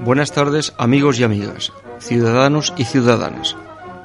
Buenas tardes amigos y amigas, ciudadanos y ciudadanas.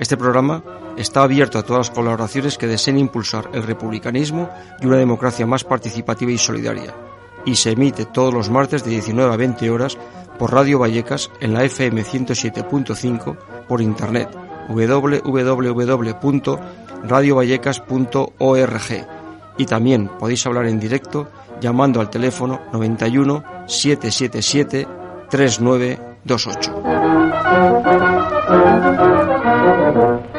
Este programa está abierto a todas las colaboraciones que deseen impulsar el republicanismo y una democracia más participativa y solidaria, y se emite todos los martes de 19 a 20 horas por Radio Vallecas en la FM 107.5 por internet www.radiovallecas.org y también podéis hablar en directo llamando al teléfono 91 777 3928. Thank you.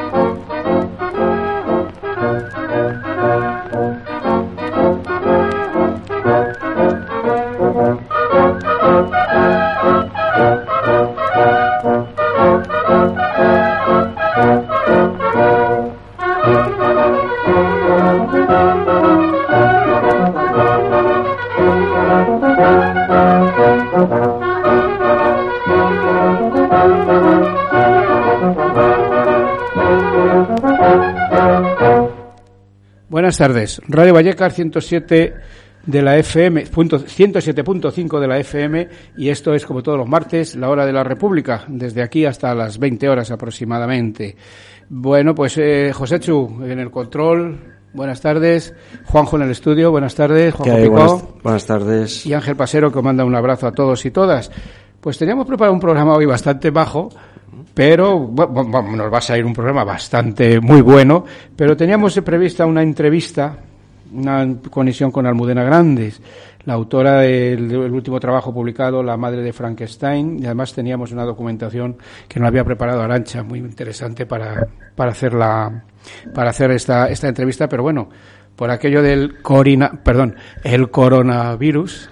Buenas tardes. Radio Vallecas 107 de la FM, 107.5 de la FM y esto es como todos los martes, la hora de la República, desde aquí hasta las 20 horas aproximadamente. Bueno, pues eh, José Chu en el control, buenas tardes. Juanjo en el estudio, buenas tardes. Juanjo Buenas, buenas tardes. Y Ángel Pasero que manda un abrazo a todos y todas. Pues teníamos preparado un programa hoy bastante bajo pero bueno, nos va a salir un programa bastante muy bueno, pero teníamos prevista una entrevista, una conexión con Almudena Grandes, la autora del, último trabajo publicado, La madre de Frankenstein, y además teníamos una documentación que nos había preparado Arancha, muy interesante para, para hacer la, para hacer esta, esta entrevista, pero bueno, por aquello del corina, perdón, el coronavirus,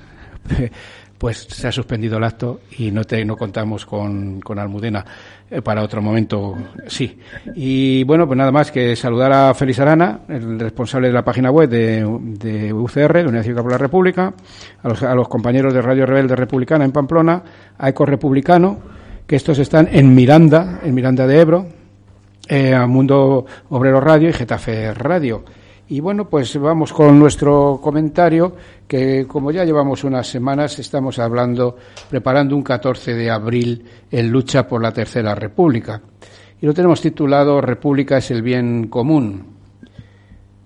pues se ha suspendido el acto y no, te, no contamos con, con Almudena. Eh, para otro momento, sí. Y bueno, pues nada más que saludar a Félix Arana, el responsable de la página web de, UCR, de Cívica por la República, a los, a los compañeros de Radio Rebelde Republicana en Pamplona, a Eco Republicano, que estos están en Miranda, en Miranda de Ebro, eh, a Mundo Obrero Radio y Getafe Radio. Y bueno, pues vamos con nuestro comentario, que como ya llevamos unas semanas, estamos hablando, preparando un 14 de abril en lucha por la Tercera República. Y lo tenemos titulado República es el bien común.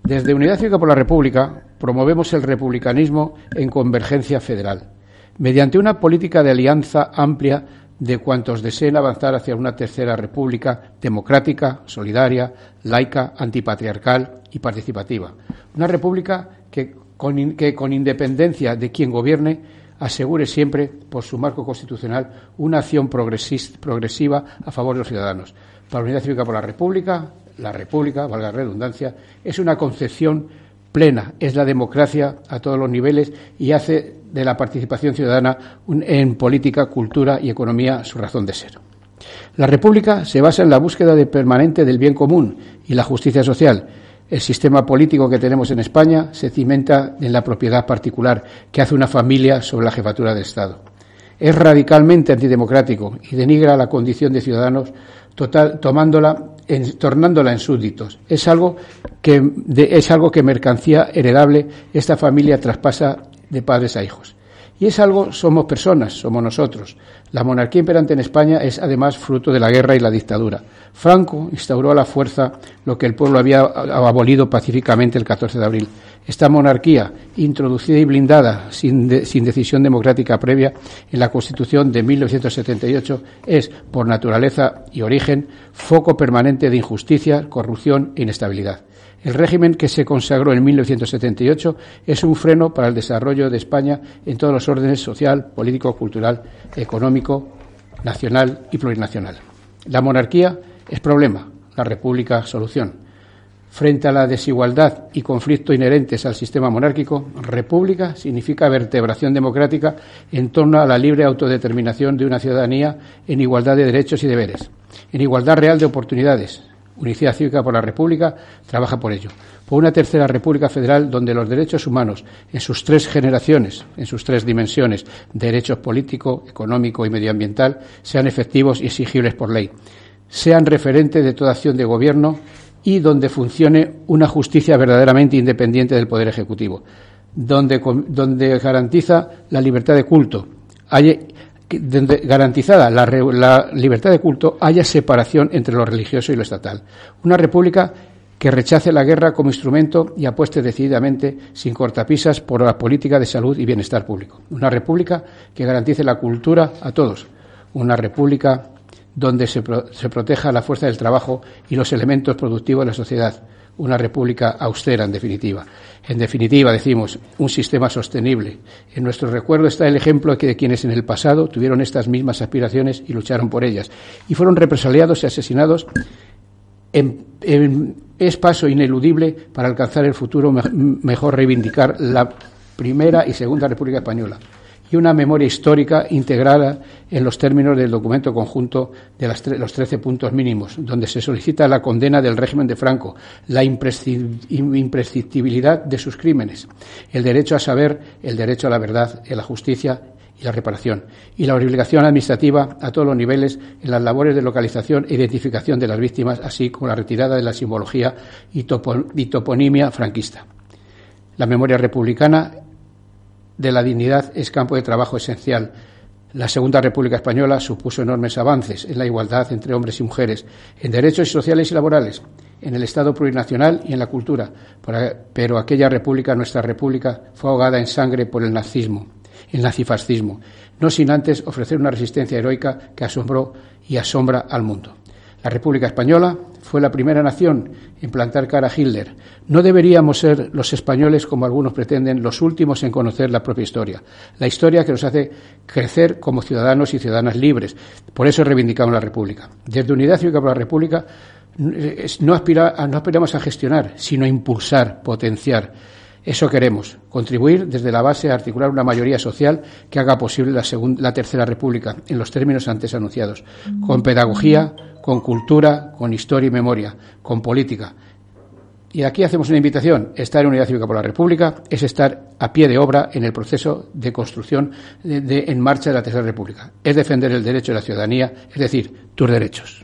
Desde Unidad Cívica por la República promovemos el republicanismo en convergencia federal, mediante una política de alianza amplia de cuantos deseen avanzar hacia una tercera república democrática, solidaria, laica, antipatriarcal y participativa. Una república que con, que con independencia de quien gobierne asegure siempre, por su marco constitucional, una acción progresiva a favor de los ciudadanos. Para la Unidad Cívica por la República, la República, valga la redundancia, es una concepción plena, es la democracia a todos los niveles y hace de la participación ciudadana en política, cultura y economía su razón de ser. La República se basa en la búsqueda permanente del bien común y la justicia social. El sistema político que tenemos en España se cimenta en la propiedad particular que hace una familia sobre la jefatura de Estado. Es radicalmente antidemocrático y denigra la condición de ciudadanos total, tomándola en, tornándola en súbditos. Es algo que es algo que mercancía heredable esta familia traspasa de padres a hijos. Y es algo, somos personas, somos nosotros. La monarquía imperante en España es además fruto de la guerra y la dictadura. Franco instauró a la fuerza lo que el pueblo había abolido pacíficamente el 14 de abril. Esta monarquía, introducida y blindada sin, sin decisión democrática previa en la Constitución de 1978, es, por naturaleza y origen, foco permanente de injusticia, corrupción e inestabilidad. El régimen que se consagró en 1978 es un freno para el desarrollo de España en todos los órdenes social, político, cultural, económico, nacional y plurinacional. La monarquía es problema, la república solución. Frente a la desigualdad y conflicto inherentes al sistema monárquico, república significa vertebración democrática en torno a la libre autodeterminación de una ciudadanía en igualdad de derechos y deberes, en igualdad real de oportunidades. Unidad Cívica por la República trabaja por ello. Por una tercera República Federal donde los derechos humanos, en sus tres generaciones, en sus tres dimensiones, derechos político, económico y medioambiental, sean efectivos y exigibles por ley, sean referente de toda acción de gobierno y donde funcione una justicia verdaderamente independiente del Poder Ejecutivo, donde, donde garantiza la libertad de culto, donde garantizada la, libertad de culto, haya separación entre lo religioso y lo estatal. Una república que rechace la guerra como instrumento y apueste decididamente, sin cortapisas, por la política de salud y bienestar público. Una república que garantice la cultura a todos. Una república donde se, proteja la fuerza del trabajo y los elementos productivos de la sociedad. Una república austera, en definitiva. En definitiva, decimos, un sistema sostenible. En nuestro recuerdo está el ejemplo de quienes en el pasado tuvieron estas mismas aspiraciones y lucharon por ellas. Y fueron represaliados y asesinados. En, es paso ineludible para alcanzar el futuro mejor reivindicar la primera y segunda República Española y una memoria histórica integrada en los términos del documento conjunto de los trece puntos mínimos, donde se solicita la condena del régimen de Franco, la imprescindibilidad de sus crímenes, el derecho a saber, el derecho a la verdad, a la justicia y la reparación, y la obligación administrativa a todos los niveles en las labores de localización e identificación de las víctimas, así como la retirada de la simbología y toponimia franquista. La memoria republicana de la dignidad es campo de trabajo esencial. La Segunda República Española supuso enormes avances en la igualdad entre hombres y mujeres, en derechos sociales y laborales, en el Estado plurinacional y en la cultura. Pero aquella república, nuestra república, fue ahogada en sangre por el nazismo, el nazifascismo, no sin antes ofrecer una resistencia heroica que asombró y asombra al mundo. La República Española fue la primera nación en plantar cara a Hitler. No deberíamos ser los españoles, como algunos pretenden, los últimos en conocer la propia historia. La historia que nos hace crecer como ciudadanos y ciudadanas libres. Por eso reivindicamos la República. Desde Unidad Cívica por la República no, aspira, no aspiramos a gestionar, sino a impulsar, potenciar. Eso queremos, contribuir desde la base a articular una mayoría social que haga posible la, segunda, la Tercera República, en los términos antes anunciados, con pedagogía, con cultura, con historia y memoria, con política. Y aquí hacemos una invitación. Estar en Unidad Cívica por la República es estar a pie de obra en el proceso de construcción de, de, en marcha de la Tercera República. Es defender el derecho de la ciudadanía, es decir, tus derechos.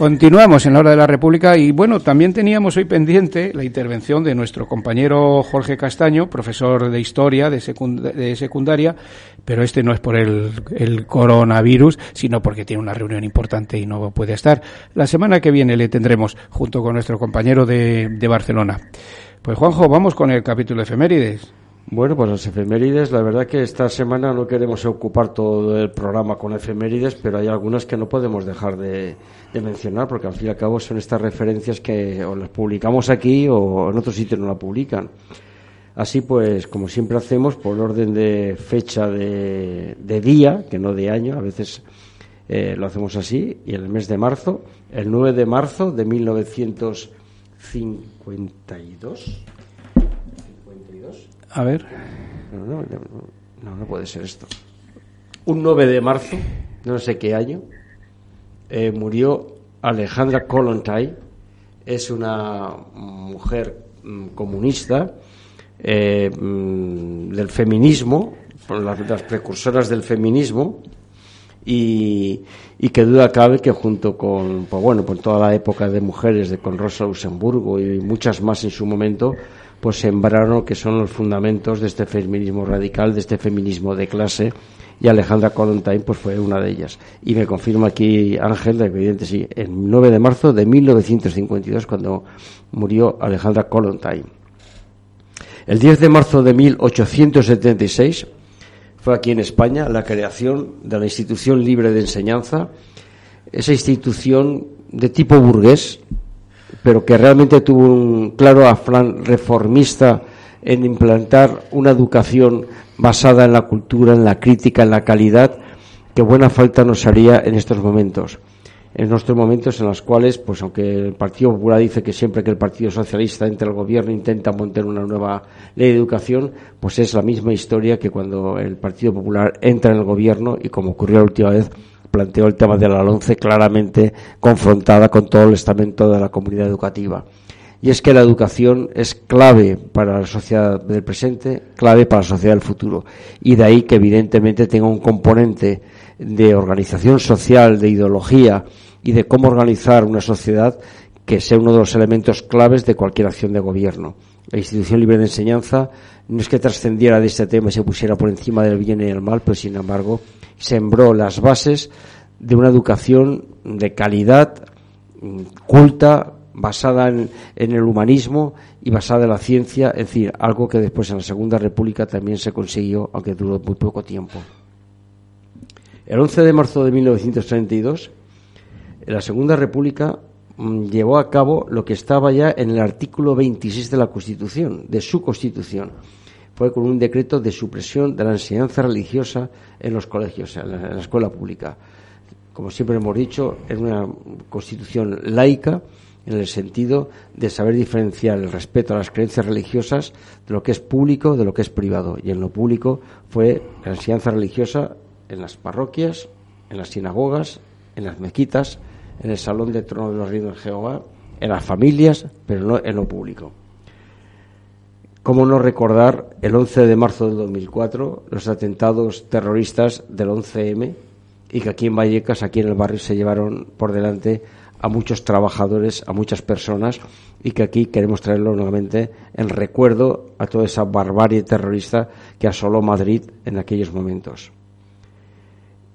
Continuamos en la hora de la República y bueno, también teníamos hoy pendiente la intervención de nuestro compañero Jorge Castaño, profesor de historia de, secundaria, pero este no es por el, coronavirus, sino porque tiene una reunión importante y no puede estar. La semana que viene le tendremos junto con nuestro compañero de, de Barcelona. Pues Juanjo, vamos con el capítulo efemérides. Bueno, pues las efemérides, la verdad que esta semana no queremos ocupar todo el programa con efemérides, pero hay algunas que no podemos dejar de, mencionar, porque al fin y al cabo son estas referencias que o las publicamos aquí o en otros sitios no la publican. Así pues, como siempre hacemos, por orden de fecha de, día, que no de año, a veces eh, lo hacemos así, y en el mes de marzo, el 9 de marzo de 1952 a ver. No, no, puede ser esto. Un 9 de marzo, no sé qué año, eh, murió Alejandra Kollontai. Es una mujer mm, comunista eh, mm, del feminismo, las, las, precursoras del feminismo, y, y, que duda cabe que junto con, pues bueno, con toda la época de mujeres de con Rosa Luxemburgo y muchas más en su momento, pues sembraron que son los fundamentos de este feminismo radical, de este feminismo de clase, y Alejandra Kollontai pues fue una de ellas. Y me confirma aquí Ángel, de sí, el 9 de marzo de 1952 cuando murió Alejandra Kollontai. El 10 de marzo de 1876 fue aquí en España la creación de la Institución Libre de Enseñanza, esa institución de tipo burgués, pero que realmente tuvo un claro afán reformista en implantar una educación basada en la cultura, en la crítica, en la calidad, que buena falta nos haría en estos momentos. En estos momentos en los cuales, pues aunque el Partido Popular dice que siempre que el Partido Socialista entra al gobierno intenta montar una nueva ley de educación, pues es la misma historia que cuando el Partido Popular entra en el gobierno y como ocurrió la última vez, planteó el tema de la LONCE claramente confrontada con todo el estamento de la comunidad educativa. Y es que la educación es clave para la sociedad del presente, clave para la sociedad del futuro. Y de ahí que evidentemente tenga un componente de organización social, de ideología y de cómo organizar una sociedad que sea uno de los elementos claves de cualquier acción de gobierno. La institución libre de enseñanza no es que trascendiera de este tema y se pusiera por encima del bien y el mal, pero sin embargo sembró las bases de una educación de calidad, culta, basada en, el humanismo y basada en la ciencia, es decir, algo que después en la Segunda República también se consiguió, aunque duró muy poco tiempo. El 11 de marzo de 1932, la Segunda República mm, llevó a cabo lo que estaba ya en el artículo 26 de la Constitución, de su Constitución, fue con un decreto de supresión de la enseñanza religiosa en los colegios, en la, escuela pública. Como siempre hemos dicho, es una constitución laica en el sentido de saber diferenciar el respeto a las creencias religiosas de lo que es público de lo que es privado. Y en lo público fue la enseñanza religiosa en las parroquias, en las sinagogas, en las mezquitas, en el salón de trono de los reinos de Jehová, en las familias, pero no en lo público. ¿Cómo no recordar el 11 de marzo del 2004 los atentados terroristas del 11M y que aquí en Vallecas, aquí en el barrio, se llevaron por delante a muchos trabajadores, a muchas personas. Y que aquí queremos traerlo nuevamente en recuerdo a toda esa barbarie terrorista que asoló Madrid en aquellos momentos.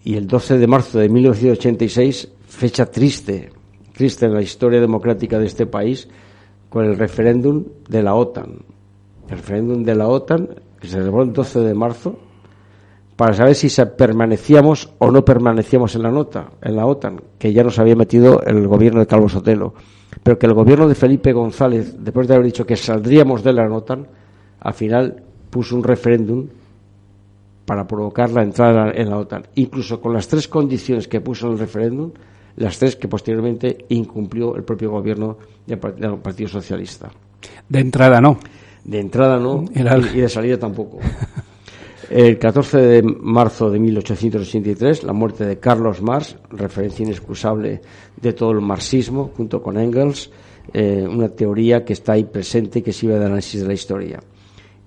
Y el 12 de marzo de 1986, fecha triste, triste en la historia democrática de este país, con el referéndum de la OTAN, el referéndum de la OTAN, que se celebró el 12 de marzo, para saber si permanecíamos o no permanecíamos en la nota, en la OTAN, que ya nos había metido el gobierno de Calvo Sotelo, pero que el gobierno de Felipe González, después de haber dicho que saldríamos de la OTAN, al final puso un referéndum para provocar la entrada en la OTAN, incluso con las tres condiciones que puso en el referéndum, las tres que posteriormente incumplió el propio gobierno del Partido Socialista. De entrada no. De entrada no, y de salida tampoco. El 14 de marzo de 1883, la muerte de Carlos Marx, referencia inexcusable de todo el marxismo, junto con Engels, eh, una teoría que está ahí presente y que sirve de análisis de la historia.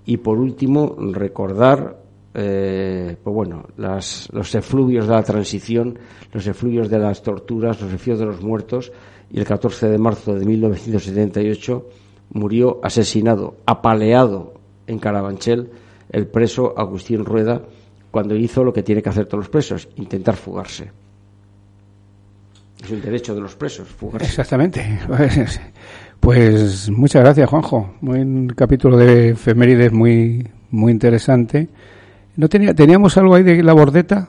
Y por último, recordar eh, pues bueno, los efluvios de la transición, los efluvios de las torturas, los efluvios de los muertos, y el 14 de marzo de 1978 murió asesinado, apaleado en Carabanchel, el preso Agustín Rueda, cuando hizo lo que tiene que hacer todos los presos, intentar fugarse. Es un derecho de los presos, fugarse. Exactamente. Pues muchas gracias, Juanjo. Un capítulo de efemérides muy, muy interesante. ¿No tenía, ¿Teníamos algo ahí de la bordeta?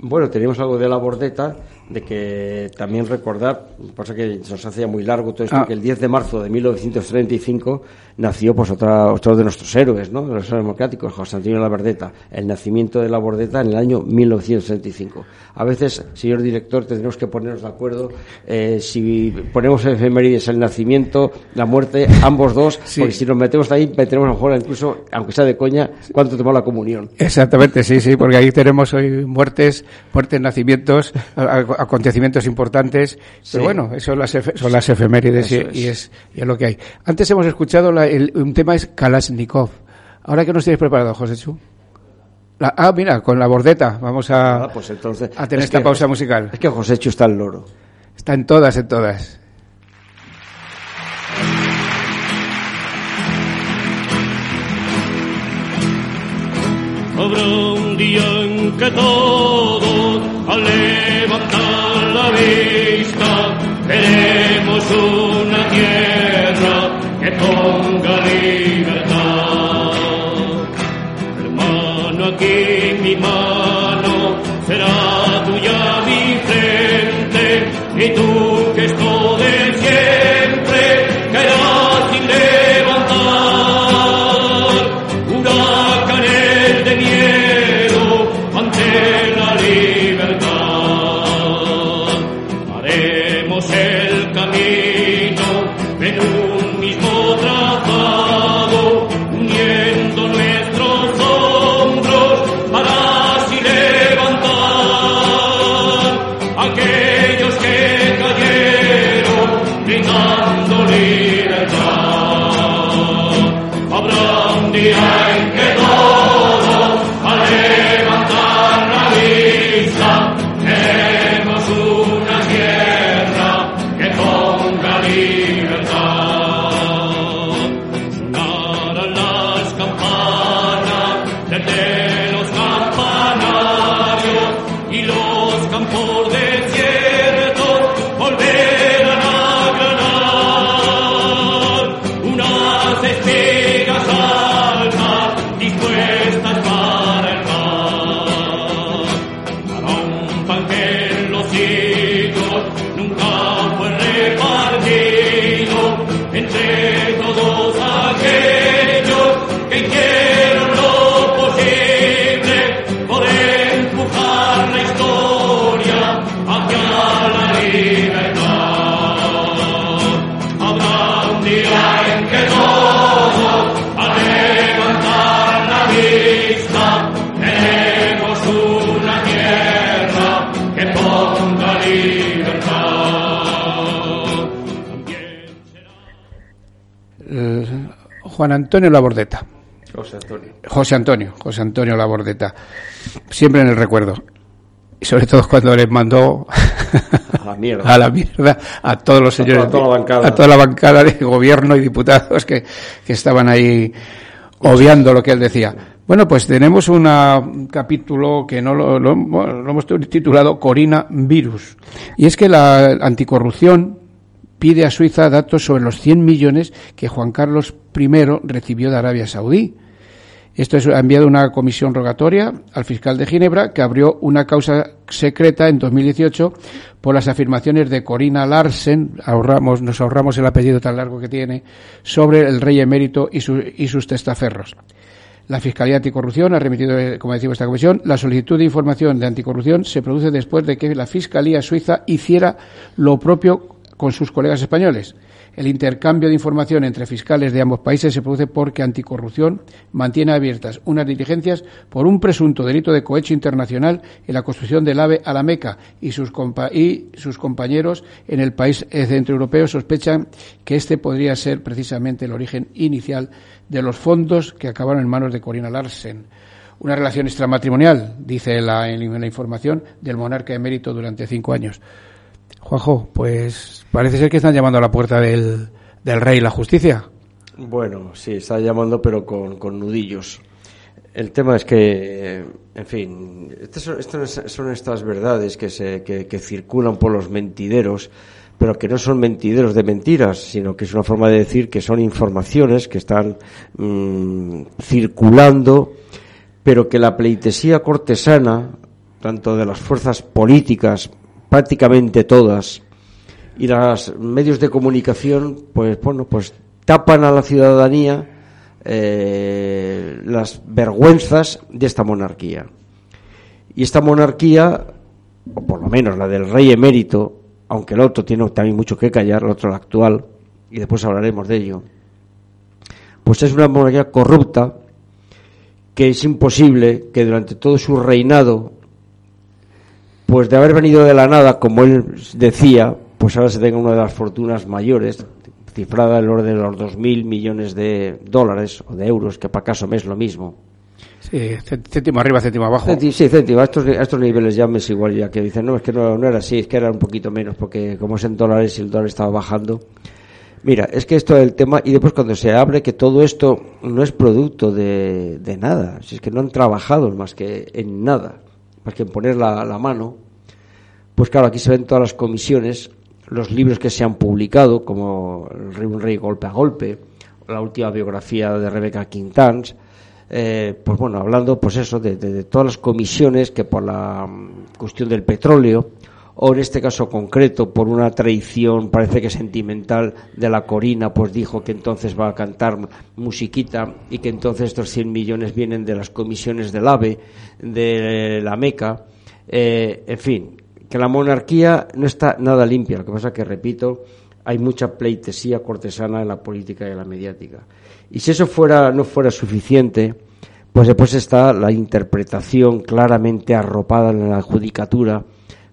Bueno, teníamos algo de la bordeta de que también recordar, pasa que se nos hacía muy largo todo esto, ah. que el 10 de marzo de 1935 nació pues otra, otro de nuestros héroes, ¿no? de los héroes democráticos, José Antonio Labordeta, el nacimiento de Labordeta en el año 1935. A veces, señor director, tendremos que ponernos de acuerdo eh, si ponemos efemérides el nacimiento, la muerte, ambos dos, porque si nos metemos ahí, metemos a lo mejor incluso, aunque sea de coña, cuánto tomó la comunión. Exactamente, sí, sí, porque ahí tenemos hoy muertes, muertes, nacimientos, acontecimientos importantes, pero bueno, eso son las, son las efemérides y, es, y, es, lo que hay. Antes hemos escuchado el, un tema es Kalashnikov. Ahora que nos tienes preparado, José Chu. ah, mira, con la bordeta. Vamos a, ah, pues entonces, a tener esta pausa musical. Es que José Chu está el loro. Está en todas, en todas. Habrá un día en que todos al levantar la vista veremos una tierra que ponga libertad. Hermano, aquí mi mano será tuya mi frente y tú que estoy Juan Antonio Labordeta. José Antonio. José Antonio, José Antonio Labordeta. Siempre en el recuerdo. Y sobre todo cuando les mandó a la mierda, a, la mierda, a todos los señores, a toda, a toda la bancada de gobierno y diputados que, que estaban ahí obviando lo que él decía. Bueno, pues tenemos un capítulo que no lo, lo, hemos titulado Corina Virus. Y es que la anticorrupción pide a Suiza datos sobre los 100 millones que Juan Carlos I recibió de Arabia Saudí. Esto es, ha enviado una comisión rogatoria al fiscal de Ginebra que abrió una causa secreta en 2018 por las afirmaciones de Corina Larsen, ahorramos, nos ahorramos el apellido tan largo que tiene, sobre el rey emérito y, y sus testaferros. La Fiscalía Anticorrupción ha remitido, eh, como decimos, esta comisión. La solicitud de información de anticorrupción se produce después de que la Fiscalía Suiza hiciera lo propio con sus colegas españoles. El intercambio de información entre fiscales de ambos países se produce porque Anticorrupción mantiene abiertas unas diligencias por un presunto delito de cohecho internacional en la construcción del AVE a la Meca y sus, y sus compañeros en el país centroeuropeo sospechan que este podría ser precisamente el origen inicial de los fondos que acabaron en manos de Corina Larsen. una relación extramatrimonial, dice la, la información, del monarca emérito durante cinco años. Juanjo, pues parece ser que están llamando a la puerta del, del rey la justicia. Bueno, sí, está llamando, pero con, nudillos. El tema es que, en fin, estas son, estas verdades que, se, que, circulan por los mentideros, pero que no son mentideros de mentiras, sino que es una forma de decir que son informaciones que están mm, circulando, pero que la pleitesía cortesana, tanto de las fuerzas políticas, prácticamente todas, y los medios de comunicación, pues bueno, pues tapan a la ciudadanía eh, las vergüenzas de esta monarquía. Y esta monarquía, o por lo menos la del rey emérito, aunque el otro tiene también mucho que callar, el otro el actual, y después hablaremos de ello, pues es una monarquía corrupta que es imposible que durante todo su reinado, pues de haber venido de la nada, como él decía, pues ahora se tenga una de las fortunas mayores, cifrada en el orden de los 2.000 millones de dólares o de euros, que para caso me es lo mismo. Sí, céntimo arriba, céntimo abajo. sí, céntimo. A estos, estos niveles ya me es igual, ya que dicen, no, es que no, no era así, es que era un poquito menos, porque como es en dólares y el dólar estaba bajando. Mira, es que esto es el tema, y después cuando se abre que todo esto no es producto de, de nada, si es que no han trabajado más que en nada, más que poner la, la mano, pues claro, aquí se ven todas las comisiones los libros que se han publicado, como El Rey, un Rey Golpe a Golpe, la última biografía de Rebeca Quintans, eh, pues bueno, hablando pues eso, de, todas las comisiones que por la mm, cuestión del petróleo, o en este caso concreto por una traición, parece que sentimental, de la Corina, pues dijo que entonces va a cantar musiquita y que entonces estos 100 millones vienen de las comisiones del AVE, de la MECA, eh, en fin, que la monarquía no está nada limpia. Lo que pasa que, repito, hay mucha pleitesía cortesana en la política y en la mediática. Y si eso fuera, no fuera suficiente, pues después está la interpretación claramente arropada en la judicatura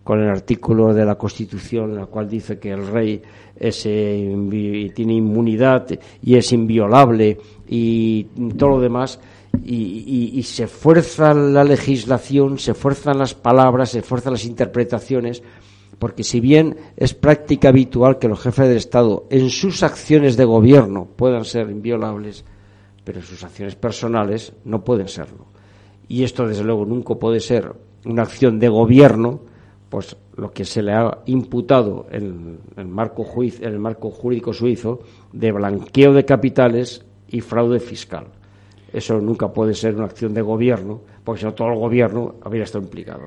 con el artículo de la Constitución el cual dice que el rey eh, tiene inmunidad y es inviolable y todo lo demás y, se fuerza la legislación, se fuerzan las palabras, se fuerzan las interpretaciones, porque si bien es práctica habitual que los jefes del Estado en sus acciones de gobierno puedan ser inviolables, pero en sus acciones personales no pueden serlo. Y esto, desde luego, nunca puede ser una acción de gobierno, pues lo que se le ha imputado en el marco, en el marco jurídico suizo de blanqueo de capitales y fraude fiscal. Eso nunca puede ser una acción de gobierno, porque si no todo el gobierno habría estado implicado.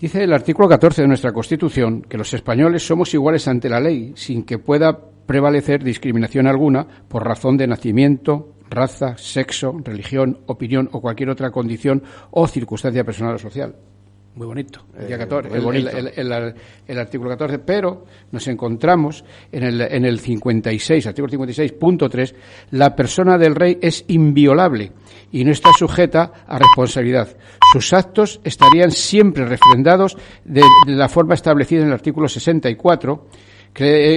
Dice el artículo 14 de nuestra Constitución que los españoles somos iguales ante la ley, sin que pueda prevalecer discriminación alguna por razón de nacimiento, raza, sexo, religión, opinión o cualquier otra condición o circunstancia personal o social. Muy bonito, el, día 14, eh, el, artículo 14, pero nos encontramos en el, en el 56, artículo 56.3, la persona del rey es inviolable y no está sujeta a responsabilidad. Sus actos estarían siempre refrendados de, la forma establecida en el artículo 64,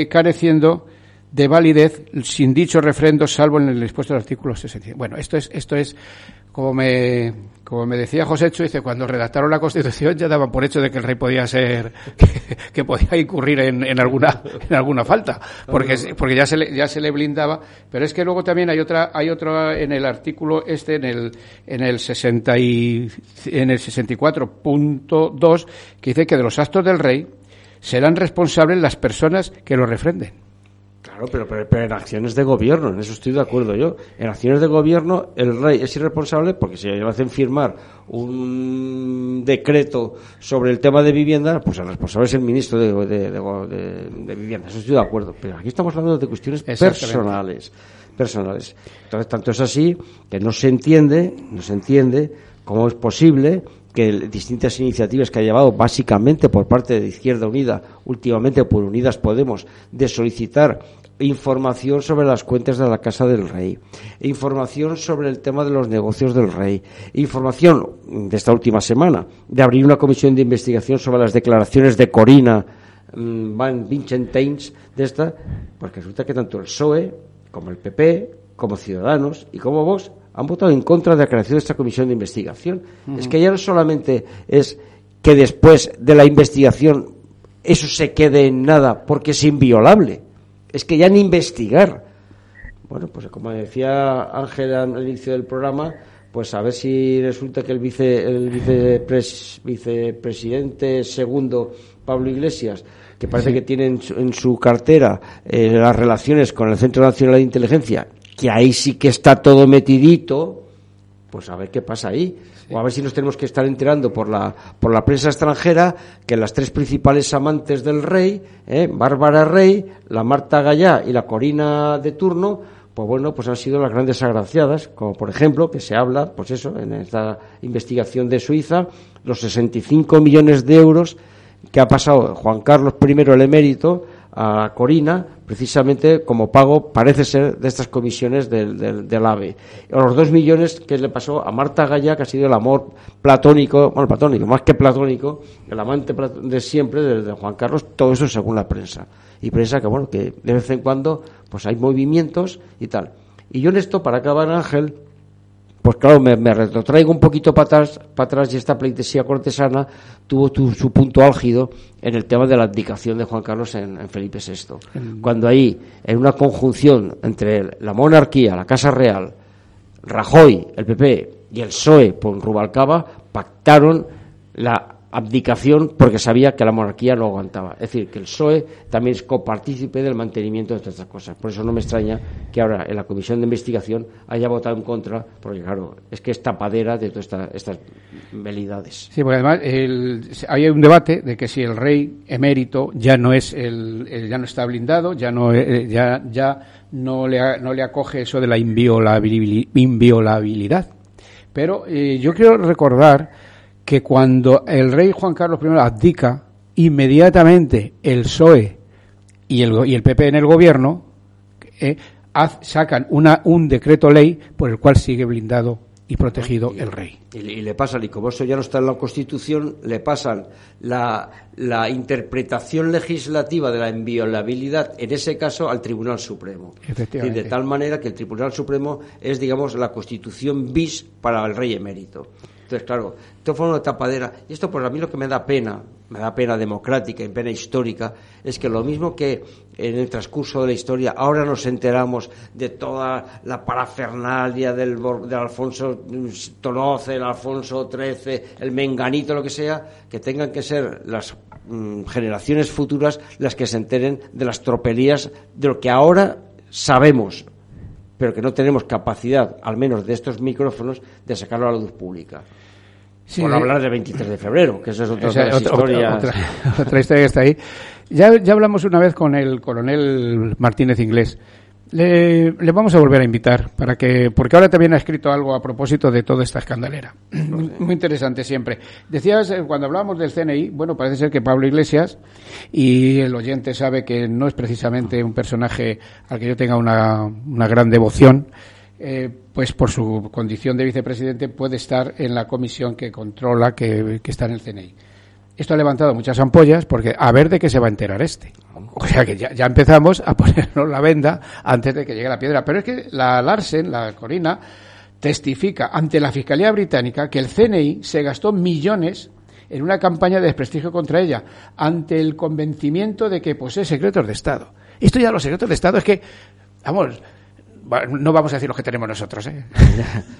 careciendo de validez sin dicho refrendo, salvo en el expuesto del artículo 60. Bueno, esto es, esto es como me, como me decía José Chu, dice, cuando redactaron la Constitución ya daban por hecho de que el rey podía ser, que, podía incurrir en, en, alguna, en alguna falta, porque, porque ya se le, ya se le blindaba, pero es que luego también hay otra, hay otro en el artículo este, en el, en el 60 y, en el 64.2, que dice que de los actos del rey serán responsables las personas que lo refrenden. Claro, pero, pero, en acciones de gobierno, en eso estoy de acuerdo yo. En acciones de gobierno, el rey es irresponsable porque si le hacen firmar un decreto sobre el tema de vivienda, pues el responsable es el ministro de, de, vivienda. Eso estoy de acuerdo. Pero aquí estamos hablando de cuestiones personales. Personales. Entonces, tanto es así que no se entiende, no se entiende cómo es posible que distintas iniciativas que ha llevado básicamente por parte de Izquierda Unida, últimamente por Unidas Podemos, de solicitar información sobre las cuentas de la Casa del Rey, información sobre el tema de los negocios del Rey, información de esta última semana de abrir una comisión de investigación sobre las declaraciones de Corina mm, Van Vincentains de esta, porque resulta que tanto el PSOE como el PP, como Ciudadanos y como Vox han votado en contra de la creación de esta comisión de investigación. Es que ya no solamente es que después de la investigación eso se quede en nada porque es inviolable. Es que ya ni investigar. Bueno, pues como decía Ángel al inicio del programa, pues a ver si resulta que el vice el vicepresidente segundo Pablo Iglesias que parece que tiene en su, cartera eh, las relaciones con el Centro Nacional de Inteligencia, que ahí sí que está todo metidito, pues a ver qué pasa ahí. O a ver si nos tenemos que estar enterando por la, por la prensa extranjera que las tres principales amantes del rey, eh, Bárbara Rey, la Marta Gallá y la Corina de turno, pues bueno, pues han sido las grandes agraciadas, como por ejemplo que se habla, pues eso, en esta investigación de Suiza, los 65 millones de euros que ha pasado Juan Carlos I el emérito a Corina, precisamente como pago, parece ser, de estas comisiones del, del, AVE. Los dos millones que le pasó a Marta Gaya, que ha sido el amor platónico, bueno, platónico, más que platónico, el amante de siempre de, Juan Carlos, todo eso según la prensa. Y prensa que, bueno, que de vez en cuando pues hay movimientos y tal. Y yo en esto, para acabar, Ángel, pues claro, me, retrotraigo un poquito para atrás, para atrás y esta pleitesía cortesana tuvo su punto álgido en el tema de la abdicación de Juan Carlos en, Felipe VI. Cuando ahí, en una conjunción entre la monarquía, la Casa Real, Rajoy, el PP y el PSOE por Rubalcaba, pactaron la abdicación porque sabía que la monarquía no aguantaba. Es decir, que el PSOE también es copartícipe del mantenimiento de todas estas cosas. Por eso no me extraña que ahora en la comisión de investigación haya votado en contra, porque claro, es que es tapadera de todas estas velidades. Sí, porque además hay un debate de que si el rey emérito ya no es el, ya no está blindado, ya no eh, ya ya no le no le acoge eso de la inviolabilidad. Pero eh, yo quiero recordar que cuando el rey Juan Carlos I abdica, inmediatamente el PSOE y el, y el PP en el gobierno eh, sacan una, un decreto ley por el cual sigue blindado y protegido el rey. Y, le pasan, y como eso ya no está en la Constitución, le pasan la, la, interpretación legislativa de la inviolabilidad, en ese caso, al Tribunal Supremo. Y de tal manera que el Tribunal Supremo es, digamos, la Constitución bis para el rey emérito. Entonces, claro, esto fue una tapadera. Y esto, pues a mí lo que me da pena, me da pena democrática y pena histórica, es que lo mismo que en el transcurso de la historia, ahora nos enteramos de toda la parafernalia del, Alfonso XII, el Alfonso XIII, el Menganito, lo que sea, que tengan que ser las mm, generaciones futuras las que se enteren de las tropelías de lo que ahora sabemos pero que no tenemos capacidad, al menos de estos micrófonos, de sacarlo a la luz pública. Por eh, hablar del 23 de febrero, que eso es otra, historia. Otra, historia que está ahí. Ya, ya hablamos una vez con el coronel Martínez Inglés le, vamos a volver a invitar para que, porque ahora también ha escrito algo a propósito de toda esta escandalera. Muy interesante siempre. Decías, eh, cuando hablábamos del CNI, bueno, parece ser que Pablo Iglesias, y el oyente sabe que no es precisamente un personaje al que yo tenga una, una gran devoción, eh, pues por su condición de vicepresidente puede estar en la comisión que controla que, que está en el CNI. Esto ha levantado muchas ampollas porque a ver de qué se va a enterar este. O sea que ya, empezamos a ponernos la venda antes de que llegue la piedra. Pero es que la Larsen, la Corina, testifica ante la Fiscalía Británica que el CNI se gastó millones en una campaña de desprestigio contra ella, ante el convencimiento de que posee secretos de Estado. Esto ya los secretos de Estado es que, vamos, no vamos a decir lo que tenemos nosotros. ¿eh?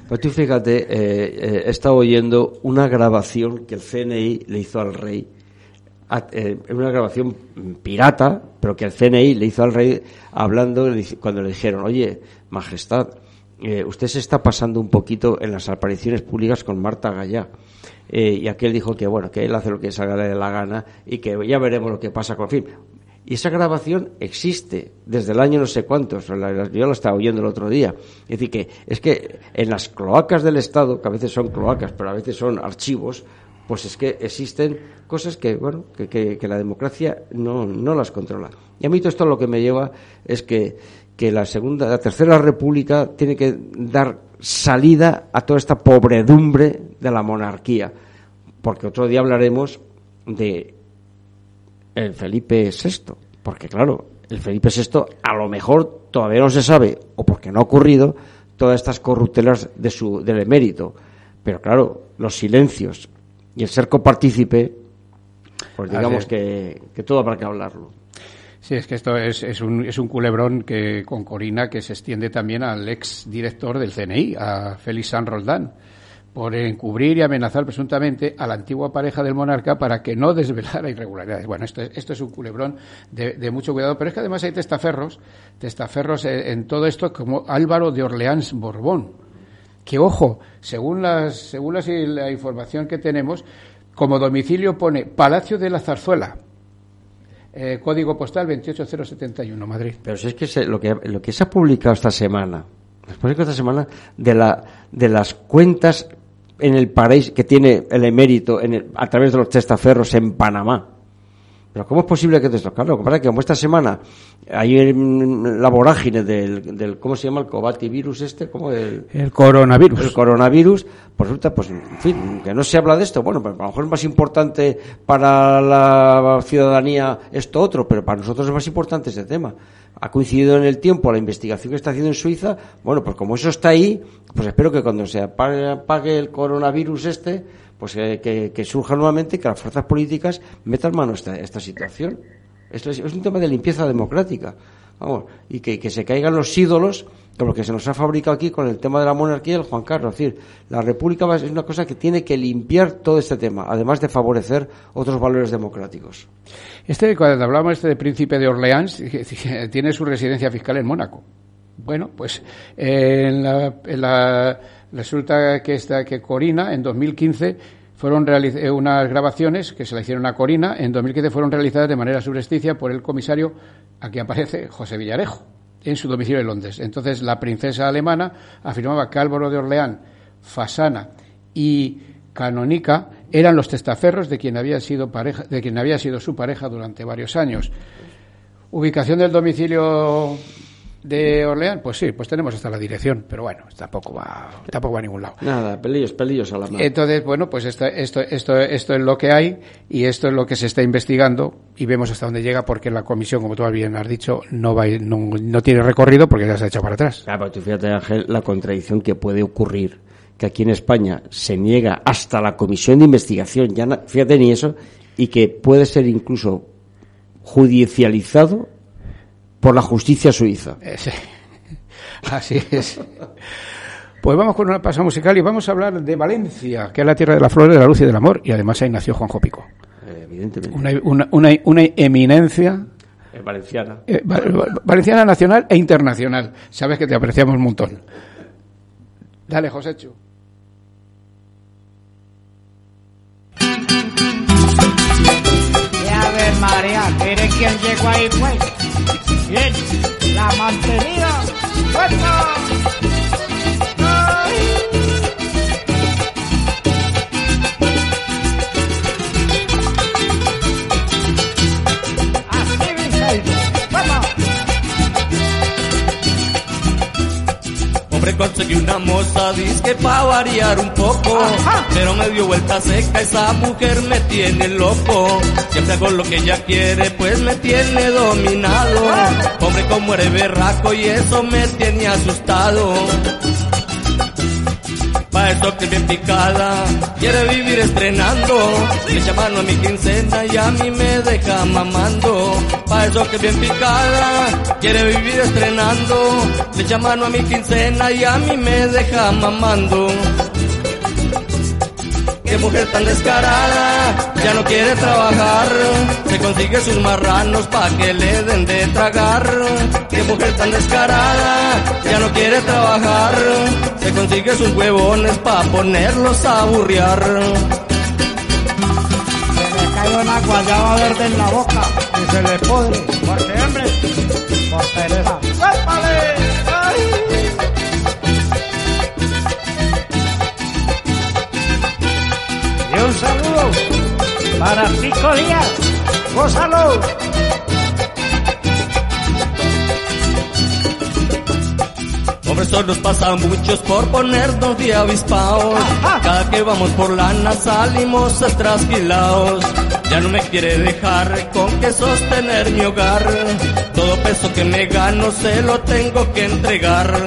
Pues tú fíjate, eh, eh, he estado oyendo una grabación que el CNI le hizo al rey, eh, una grabación pirata, pero que el CNI le hizo al rey hablando cuando le dijeron, oye, Majestad, usted se está pasando un poquito en las apariciones públicas con Marta Gallá. y aquel dijo que bueno que él hace lo que salga de la gana y que ya veremos lo que pasa con fin y esa grabación existe desde el año no sé cuántos. Yo la estaba oyendo el otro día. Es decir, que es que en las cloacas del Estado, que a veces son cloacas, pero a veces son archivos, pues es que existen cosas que, bueno, que, que, la democracia no, no, las controla. Y a mí todo esto lo que me lleva es que, que la segunda, la tercera república tiene que dar salida a toda esta pobredumbre de la monarquía. Porque otro día hablaremos de el Felipe VI, porque claro, el Felipe VI a lo mejor todavía no se sabe, o porque no ha ocurrido, todas estas corruptelas de su, del emérito. Pero claro, los silencios y el ser copartícipe, pues digamos que, que todo habrá que hablarlo. Sí, es que esto es, es, un, es un culebrón que con Corina que se extiende también al ex director del CNI, a Félix San Roldán, por encubrir y amenazar presuntamente a la antigua pareja del monarca para que no desvelara irregularidades. Bueno, esto, es un culebrón de, mucho cuidado, pero es que además hay testaferros, testaferros en, todo esto como Álvaro de Orleans Borbón, que ojo, según, las, según la información que tenemos, como domicilio pone Palacio de la Zarzuela, eh, código postal 28071, Madrid. Pero si es que se, lo, que, lo que se ha publicado esta semana, después de esta semana, de, la, de las cuentas en el paraíso que tiene el emérito en el, a través de los testaferros en Panamá. Pero ¿cómo es posible que esto? Claro, lo que pasa es que como esta semana hay la vorágine del, del ¿cómo se llama? El cobativirus este, ¿cómo? El, el coronavirus. El coronavirus, pues resulta, pues, en fin, que no se habla de esto. Bueno, pues a lo mejor es más importante para la ciudadanía esto otro, pero para nosotros es más importante este tema. Ha coincidido en el tiempo la investigación que está haciendo en Suiza. Bueno, pues como eso está ahí, pues espero que cuando se apague, el coronavirus este, pues que, surja nuevamente, que las fuerzas políticas metan mano a esta, situación. Es, un tema de limpieza democrática. Vamos, y que, que, se caigan los ídolos, como que se nos ha fabricado aquí con el tema de la monarquía y el Juan Carlos. Es decir, la República es una cosa que tiene que limpiar todo este tema, además de favorecer otros valores democráticos. Este, cuando hablamos este de príncipe de Orleans, tiene su residencia fiscal en Mónaco. Bueno, pues eh, en la, en la Resulta que esta que Corina en 2015 fueron unas grabaciones que se le hicieron a Corina en 2015 fueron realizadas de manera subrepticia por el comisario aquí aparece José Villarejo en su domicilio en Londres. Entonces la princesa alemana afirmaba que Álvaro de Orleán, Fasana y Canonica eran los testaferros de quien había sido pareja, de quien había sido su pareja durante varios años. Ubicación del domicilio de Orleán, pues sí, pues tenemos hasta la dirección, pero bueno, tampoco va, tampoco va a ningún lado. Nada, pelillos, pelillos a la mano. Entonces, bueno, pues esto, esto, esto, esto es lo que hay y esto es lo que se está investigando y vemos hasta dónde llega porque la comisión, como tú bien has dicho, no va, no, no tiene recorrido porque ya se ha echado para atrás. Claro, tú fíjate, Ángel, la contradicción que puede ocurrir que aquí en España se niega hasta la comisión de investigación, ya, fíjate ni eso, y que puede ser incluso judicializado por la justicia suiza. Eh, sí. Así es. Pues vamos con una pausa musical y vamos a hablar de Valencia, que es la tierra de la flor, de la luz y del amor, y además ahí nació Juanjo Pico. Eh, evidentemente. Una, una, una, una eminencia. Eh, valenciana. Eh, valenciana nacional e internacional. Sabes que te apreciamos un montón. Dale, Joséchu. Ya ver, María, ¿quiere quién llegó ahí, pues? Bien, la mantenida. ¡Fuerza! Hombre, conseguí una moza, que pa' variar un poco. Ajá. Pero me dio vuelta seca, esa mujer me tiene loco. Siempre hago lo que ella quiere, pues me tiene dominado. Hombre, como eres berraco y eso me tiene asustado. Pa' eso que bien picada, quiere vivir estrenando. Le echa mano a mi quincena y a mí me deja mamando. Pa' eso que bien picada, quiere vivir estrenando. Le echa mano a mi quincena y a mí me deja mamando. Qué mujer tan descarada, ya no quiere trabajar, se consigue sus marranos pa' que le den de tragar. Qué mujer tan descarada, ya no quiere trabajar, se consigue sus huevones pa' ponerlos a burrear. Se le cae una guayaba verde en la boca y se le pudre. ¿Por qué, hombre? Por pereza. ¡Suéltale! ¡Ay! Un saludo para Pico Díaz. ¡Gózalo! Hombre, eso nos pasa a muchos por ponernos de avispaos. Cada que vamos por lana salimos atrasquilados. Ya no me quiere dejar con que sostener mi hogar. Todo peso que me gano se lo tengo que entregar.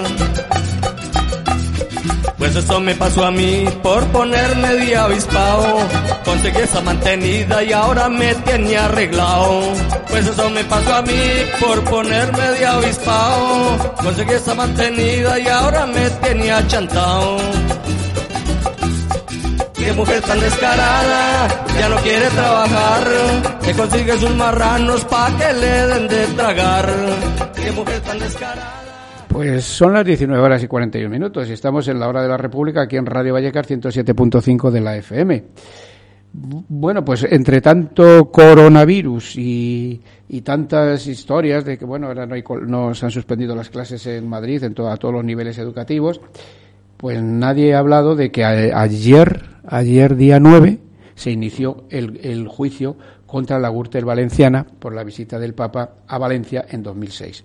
Pues eso me pasó a mí por ponerme de avispao. Conseguí esa mantenida y ahora me tiene arreglado. Pues eso me pasó a mí por ponerme de avispao. Conseguí esa mantenida y ahora me tiene achantado. Qué mujer tan descarada, ya no quiere trabajar. Se consigue sus marranos pa' que le den de tragar. Qué mujer tan descarada. Pues son las 19 horas y 41 minutos y estamos en la hora de la República aquí en Radio Vallecar 107.5 de la FM. Bueno, pues entre tanto coronavirus y, tantas historias de que, bueno, ahora no, hay, no se han suspendido las clases en Madrid en to- a todos los niveles educativos, pues nadie ha hablado de que ayer, ayer día 9, se inició el, el juicio contra la Gürtel Valenciana por la visita del Papa a Valencia en 2006.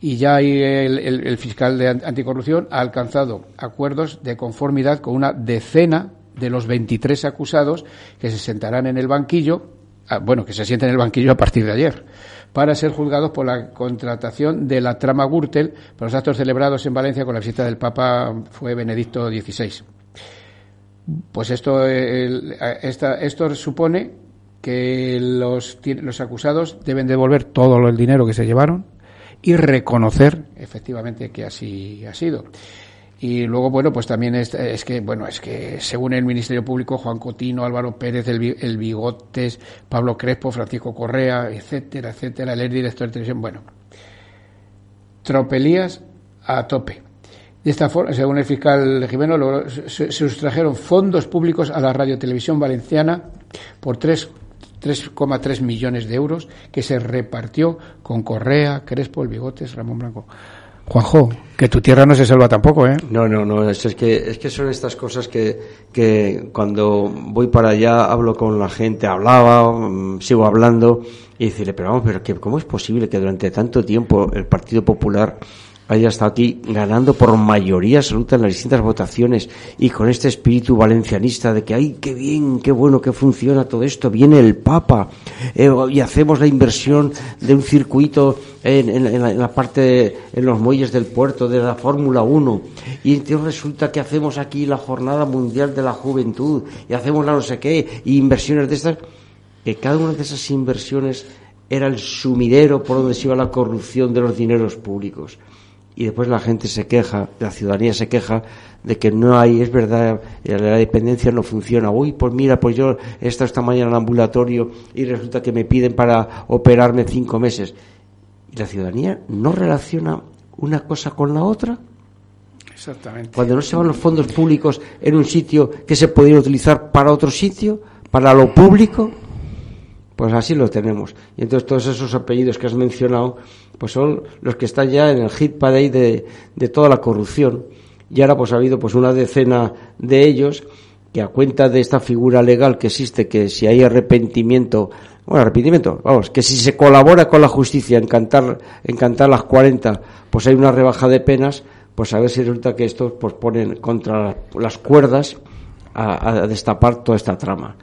Y ya el, fiscal de an- anticorrupción ha alcanzado acuerdos de conformidad con una decena de los 23 acusados que se sentarán en el banquillo, ah, bueno, que se sienten en el banquillo a partir de ayer, para ser juzgados por la contratación de la trama Gürtel para los actos celebrados en Valencia con la visita del Papa fue Benedicto XVI. Pues esto, esta- esto supone que los, los acusados deben devolver todo el dinero que se llevaron y reconocer efectivamente que así ha sido. Y luego, bueno, pues también es, es que, bueno, es que según el Ministerio Público, Juan Cotino, Álvaro Pérez, el, Bi- el Bigotes, Pablo Crespo, Francisco Correa, etcétera, etcétera, el ex director de televisión, bueno, tropelías a tope. De esta forma, según el fiscal Jimeno, se, se sustrajeron fondos públicos a la radiotelevisión valenciana por tres- 3,3 millones de euros que se repartió con Correa, Crespo, el Bigotes, Ramón Blanco. Juanjo, que tu tierra no se salva tampoco, ¿eh? No, no, no, es, que, es que son estas cosas que, que cuando voy para allá hablo con la gente, hablaba, mm, sigo hablando y decirle, pero vamos, pero que, ¿cómo es posible que durante tanto tiempo el Partido Popular haya estado aquí ganando por mayoría absoluta en las distintas votaciones y con este espíritu valencianista de que, ay, qué bien, qué bueno que funciona todo esto, viene el Papa eh, y hacemos la inversión de un circuito en, en- en la, en la parte, de- en los muelles del puerto de la Fórmula 1 y entonces resulta que hacemos aquí la Jornada Mundial de la Juventud y hacemos la no sé qué y inversiones de estas, que cada una de esas inversiones era el sumidero por donde se iba la corrupción de los dineros públicos y después la gente se queja, la ciudadanía se queja de que no hay, es verdad, eh, la dependencia no funciona. Uy, pues mira, pues yo he estado esta mañana en el ambulatorio y resulta que me piden para operarme cinco meses. ¿Y la ciudadanía no relaciona una cosa con la otra? Exactamente. Cuando no se van los fondos públicos en un sitio que se podría utilizar para otro sitio, para lo público, pues así lo tenemos. Y entonces todos esos apellidos que has mencionado, pues son los que están ya en el hit parade de, de toda la corrupción. Y ahora pues ha habido pues una decena de ellos que a cuenta de esta figura legal que existe, que si hay arrepentimiento, bueno, arrepentimiento, vamos, que si se colabora con la justicia en cantar, en cantar las 40, pues hay una rebaja de penas, pues a ver si resulta que estos pues ponen contra las cuerdas a, a destapar toda esta trama.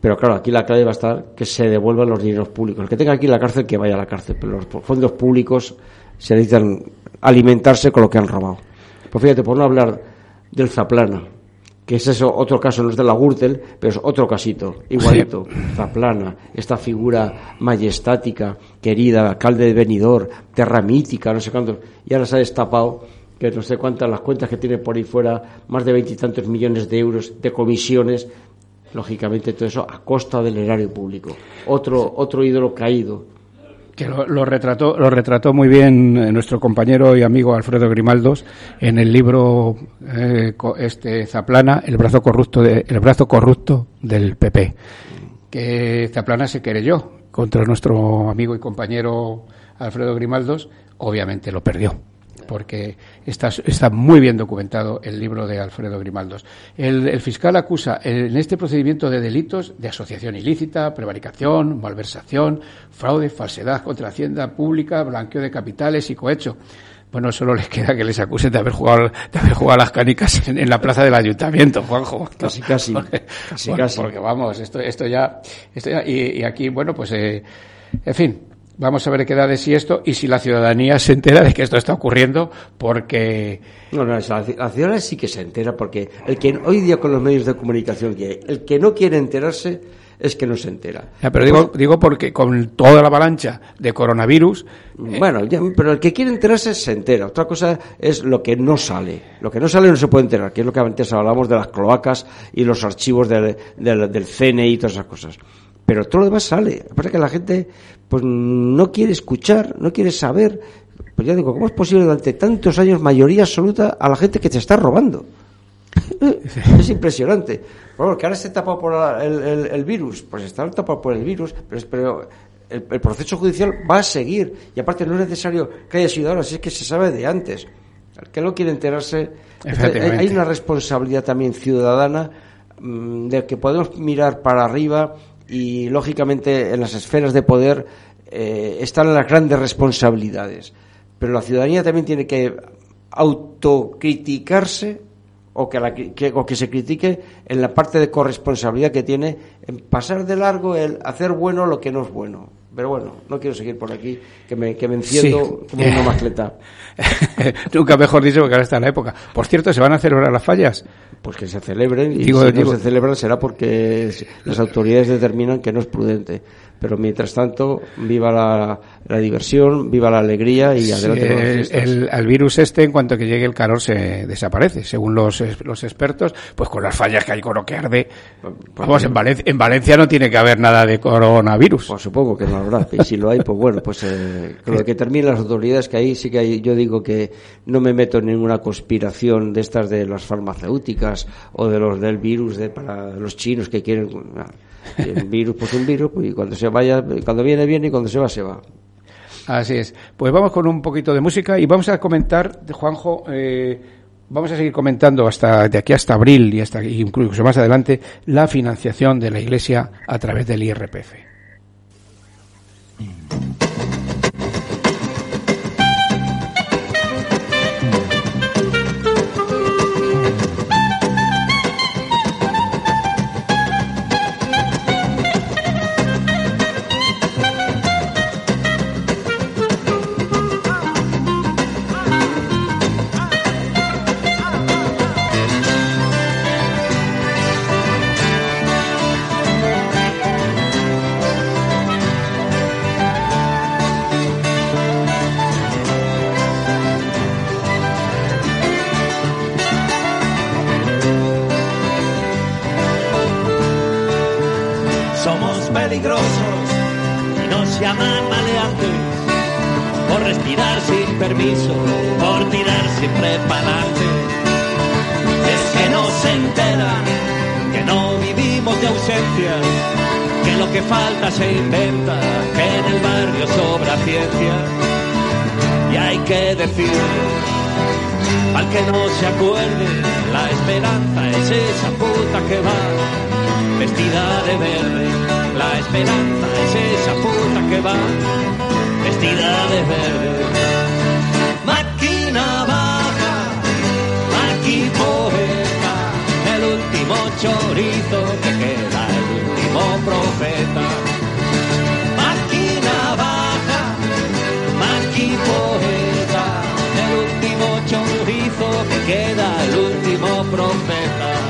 Pero claro, aquí la clave va a estar que se devuelvan los dineros públicos. El que tenga aquí la cárcel, que vaya a la cárcel. Pero los fondos públicos se necesitan alimentarse con lo que han robado. Pues fíjate, por no hablar del Zaplana, que es eso, otro caso, no es de la Gürtel, pero es otro casito, igualito. Zaplana, esta figura majestática, querida, alcalde de Benidorm, terra mítica, no sé cuántos, y ahora se ha destapado que no sé cuántas las cuentas que tiene por ahí fuera, más de veintitantos millones de euros de comisiones, lógicamente todo eso a costa del erario público. Otro, otro ídolo caído. Que lo, retrató, lo retrató muy bien eh, nuestro compañero y amigo Alfredo Grimaldos en el libro eh, este Zaplana, el brazo corrupto de- el brazo corrupto del PP. Que Zaplana se querelló contra nuestro amigo y compañero Alfredo Grimaldos, obviamente lo perdió porque está, está muy bien documentado el libro de Alfredo Grimaldos. El, el fiscal acusa en este procedimiento de delitos de asociación ilícita, prevaricación, malversación, fraude, falsedad contra Hacienda Pública, blanqueo de capitales y cohecho. Bueno, solo les queda que les acusen de haber jugado, de haber jugado las canicas en, en la plaza del ayuntamiento, Juanjo. Casi, casi. Porque, Casi, bueno, casi. porque vamos, esto, esto ya, esto ya y, y aquí, bueno, pues, eh, en fin, Vamos a ver qué da de sí esto y si la ciudadanía se entera de que esto está ocurriendo, porque. No, no, la, ciudadanía sí que se entera, porque el que hoy día con los medios de comunicación que el que no quiere enterarse es que no se entera. Ya, pero digo, digo porque con toda la avalancha de coronavirus. Bueno, ya, pero el que quiere enterarse se entera. Otra cosa es lo que no sale. Lo que no sale no se puede enterar, que es lo que antes hablábamos de las cloacas y los archivos del, del, del CNI y todas esas cosas. Pero todo lo demás sale. Lo que pasa es que la gente pues no quiere escuchar, no quiere saber. Pues ya digo, ¿cómo es posible durante tantos años mayoría absoluta a la gente que te está robando? es impresionante. Bueno, que ahora esté tapado por la- el, el- el virus, pues está tapado por el virus, pero, el, el proceso judicial va a seguir. Y aparte no es necesario que haya sido ahora, si es que se sabe de antes. El que no quiere enterarse, hay una responsabilidad también ciudadana mm, de que podemos mirar para arriba y lógicamente en las esferas de poder eh, están las grandes responsabilidades. Pero la ciudadanía también tiene que autocriticarse o que, que- o que se critique en la parte de corresponsabilidad que tiene en pasar de largo el hacer bueno lo que no es bueno. Pero bueno, no quiero seguir por aquí, que me, que me enciendo Sí. como una mascleta. Nunca mejor dicho, porque ahora está en la época. Por cierto, ¿se van a celebrar las fallas? Pues que se celebren y Digo- si digo- no se celebran será porque las autoridades determinan que no es prudente. Pero mientras tanto, viva la, la diversión, viva la alegría y Sí, adelante con las el, fiestas. el- el virus este, en cuanto que llegue el calor, se desaparece. Según los, los expertos, pues con las fallas que hay con lo que arde. Vamos, en, Valencia, en Valencia no tiene que haber nada de coronavirus. Pues supongo que no habrá. Y si lo hay, pues bueno, pues eh, con lo que terminen las autoridades, que ahí sí que hay, yo digo que no me meto en ninguna conspiración de estas de las farmacéuticas o de los del virus de para los chinos que quieren. Un virus, pues un virus, pues, y cuando se vaya, cuando viene, viene y cuando se va, se va. Así es. Pues vamos con un poquito de música y vamos a comentar, Juanjo, eh, vamos a seguir comentando hasta de aquí hasta abril y hasta incluso más adelante la financiación de la Iglesia a través del IRPF. Por tirar siempre pa'lante. Es que no se enteran que no vivimos de ausencias, que lo que falta se inventa, que en el barrio sobra ciencia. Y hay que decir al que no se acuerde, la esperanza es esa puta que va vestida de verde. La esperanza es esa puta que va vestida de verde. Chorizo que queda, el último profeta. Máquina baja, maqui poeta, el último chorizo que queda, el último profeta.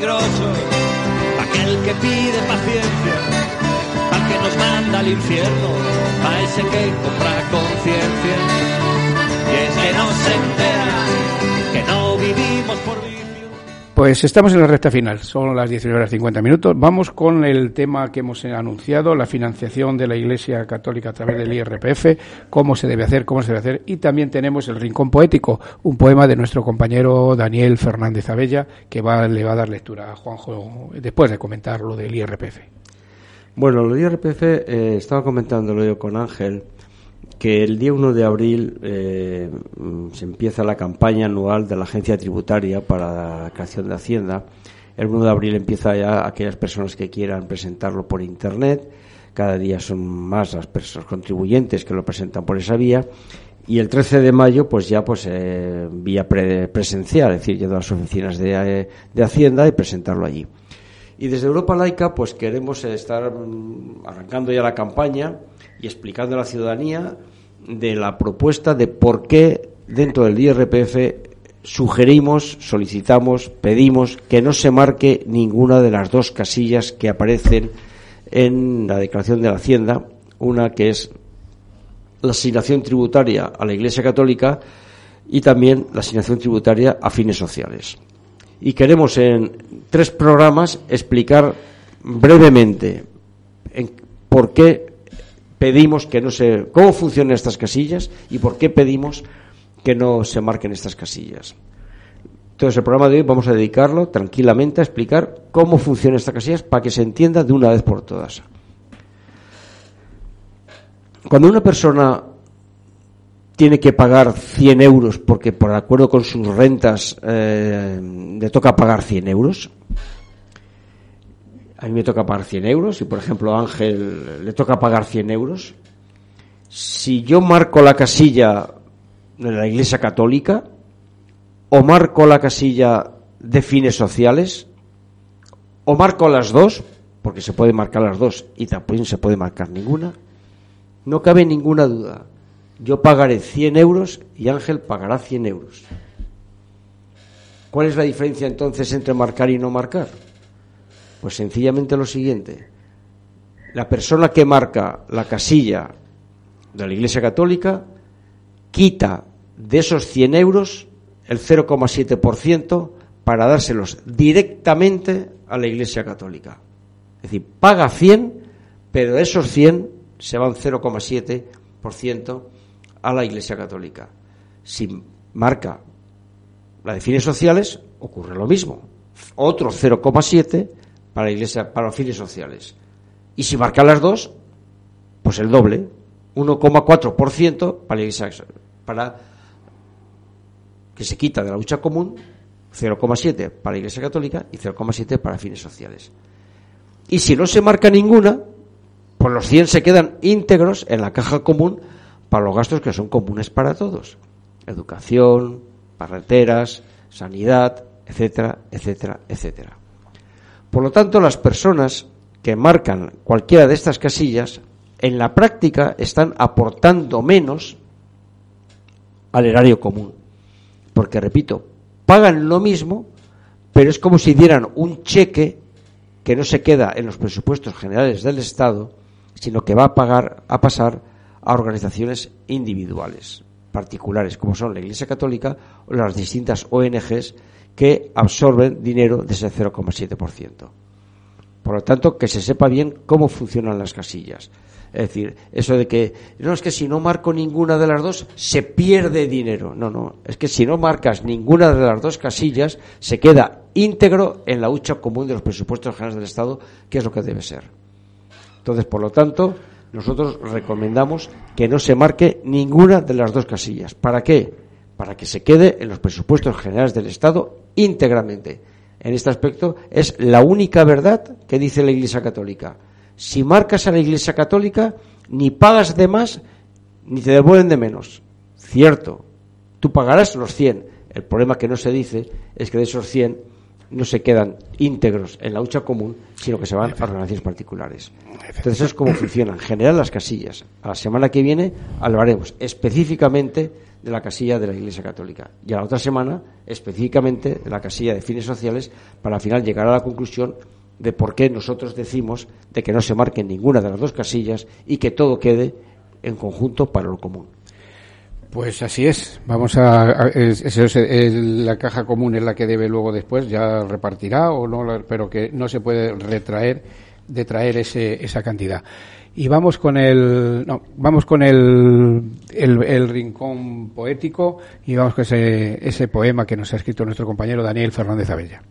Peligrosos, aquel que pide paciencia, al que nos manda al infierno, a ese que compra conciencia. Y es que no se entera Pues estamos en la recta final, son las 19 horas 50 minutos. Vamos con el tema que hemos anunciado, la financiación de la Iglesia Católica a través del IRPF, cómo se debe hacer, cómo se debe hacer. Y también tenemos el Rincón Poético, un poema de nuestro compañero Daniel Fernández Abella, que le va a dar lectura a Juanjo después de comentar lo del IRPF. Bueno, lo de IRPF, eh, estaba comentándolo yo con Ángel, que el día 1 de abril eh, mm, se empieza la campaña anual de la Agencia Tributaria para la creación de Hacienda. El 1 de abril empieza ya aquellas personas que quieran presentarlo por Internet. Cada día son más las personas contribuyentes que lo presentan por esa vía. Y el 13 de mayo, pues ya pues eh, vía presencial, es decir, yendo a las oficinas de, eh, de Hacienda y presentarlo allí. Y desde Europa Laica, pues queremos estar mm, arrancando ya la campaña y explicando a la ciudadanía de la propuesta de por qué dentro del IRPF sugerimos, solicitamos, pedimos que no se marque ninguna de las dos casillas que aparecen en la declaración de la Hacienda, una que es la asignación tributaria a la Iglesia Católica y también la asignación tributaria a fines sociales. Y queremos en tres programas explicar brevemente en por qué pedimos que no se cómo funcionan estas casillas y por qué pedimos que no se marquen estas casillas. Entonces el programa de hoy vamos a dedicarlo tranquilamente a explicar cómo funcionan estas casillas para que se entienda de una vez por todas. Cuando una persona tiene que pagar 100 euros porque por acuerdo con sus rentas eh, le toca pagar 100 euros. A mí me toca pagar 100 euros y, por ejemplo, a Ángel le toca pagar 100 euros. Si yo marco la casilla de la Iglesia Católica o marco la casilla de fines sociales o marco las dos, porque se puede marcar las dos y tampoco se puede marcar ninguna, no cabe ninguna duda yo pagaré 100 euros y Ángel pagará 100 euros. ¿Cuál es la diferencia entonces entre marcar y no marcar? Pues sencillamente lo siguiente. La persona que marca la casilla de la Iglesia Católica quita de esos 100 euros el 0,7% para dárselos directamente a la Iglesia Católica. Es decir, paga 100, pero esos 100 se van 0,7% a la Iglesia Católica. Si marca la de fines sociales, ocurre lo mismo. Otro 0,7 para la Iglesia, para los fines sociales. Y si marca las dos, pues el doble, 1,4% para la Iglesia, para que se quita de la lucha común, 0,7 para la Iglesia Católica y 0,7 para fines sociales. Y si no se marca ninguna, pues los 100 se quedan íntegros en la caja común para los gastos que son comunes para todos. Educación, carreteras, sanidad, etcétera, etcétera, etcétera. Por lo tanto, las personas que marcan cualquiera de estas casillas, en la práctica están aportando menos al erario común. Porque, repito, pagan lo mismo, pero es como si dieran un cheque que no se queda en los presupuestos generales del Estado, sino que va a pagar, a pasar a organizaciones individuales, particulares, como son la Iglesia Católica o las distintas ONGs que absorben dinero de ese 0,7%. Por lo tanto, que se sepa bien cómo funcionan las casillas. Es decir, eso de que no es que si no marco ninguna de las dos se pierde dinero. No, no, es que si no marcas ninguna de las dos casillas se queda íntegro en la hucha común de los presupuestos generales del Estado, que es lo que debe ser. Entonces, por lo tanto, nosotros recomendamos que no se marque ninguna de las dos casillas. ¿Para qué? Para que se quede en los presupuestos generales del Estado íntegramente. En este aspecto es la única verdad que dice la Iglesia Católica. Si marcas a la Iglesia Católica, ni pagas de más, ni te devuelven de menos. Cierto, tú pagarás los 100. El problema que no se dice es que de esos 100 no se quedan íntegros en la hucha común, sino que se van a organizaciones particulares. Entonces, eso es cómo funcionan. En general, las casillas. A la semana que viene hablaremos específicamente de la casilla de la Iglesia Católica. Y a la otra semana, específicamente, de la casilla de fines sociales, para al final llegar a la conclusión de por qué nosotros decimos de que no se marque ninguna de las dos casillas y que todo quede en conjunto para lo común. Pues así es. Vamos a, la caja común es la que debe luego después ya repartirá o no, pero que no se puede retraer, detraer ese, esa cantidad. Y vamos con el, no, vamos con el, el, rincón poético y vamos con ese, ese poema que nos ha escrito nuestro compañero Daniel Fernández Abella.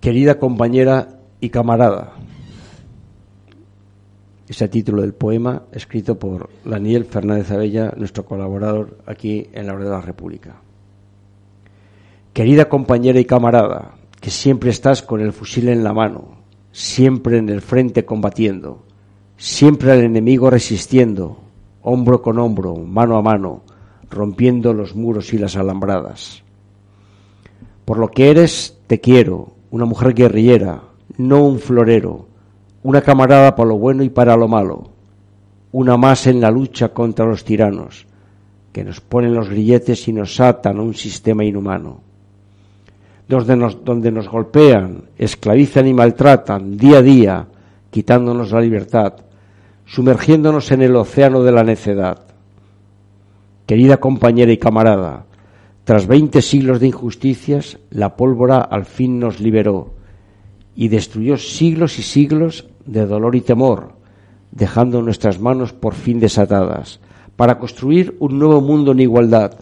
Querida compañera y camarada, ese título del poema escrito por Daniel Fernández Abella, nuestro colaborador aquí en la Hora de la República. Querida compañera y camarada, que siempre estás con el fusil en la mano, siempre en el frente combatiendo, siempre al enemigo resistiendo, hombro con hombro, mano a mano, rompiendo los muros y las alambradas. Por lo que eres, te quiero, una mujer guerrillera, no un florero, una camarada para lo bueno y para lo malo, una más en la lucha contra los tiranos, que nos ponen los grilletes y nos atan a un sistema inhumano. Donde nos, golpean, esclavizan y maltratan día a día, quitándonos la libertad, sumergiéndonos en el océano de la necedad. Querida compañera y camarada, tras veinte siglos de injusticias, la pólvora al fin nos liberó y destruyó siglos y siglos de dolor y temor, dejando nuestras manos por fin desatadas, para construir un nuevo mundo en igualdad,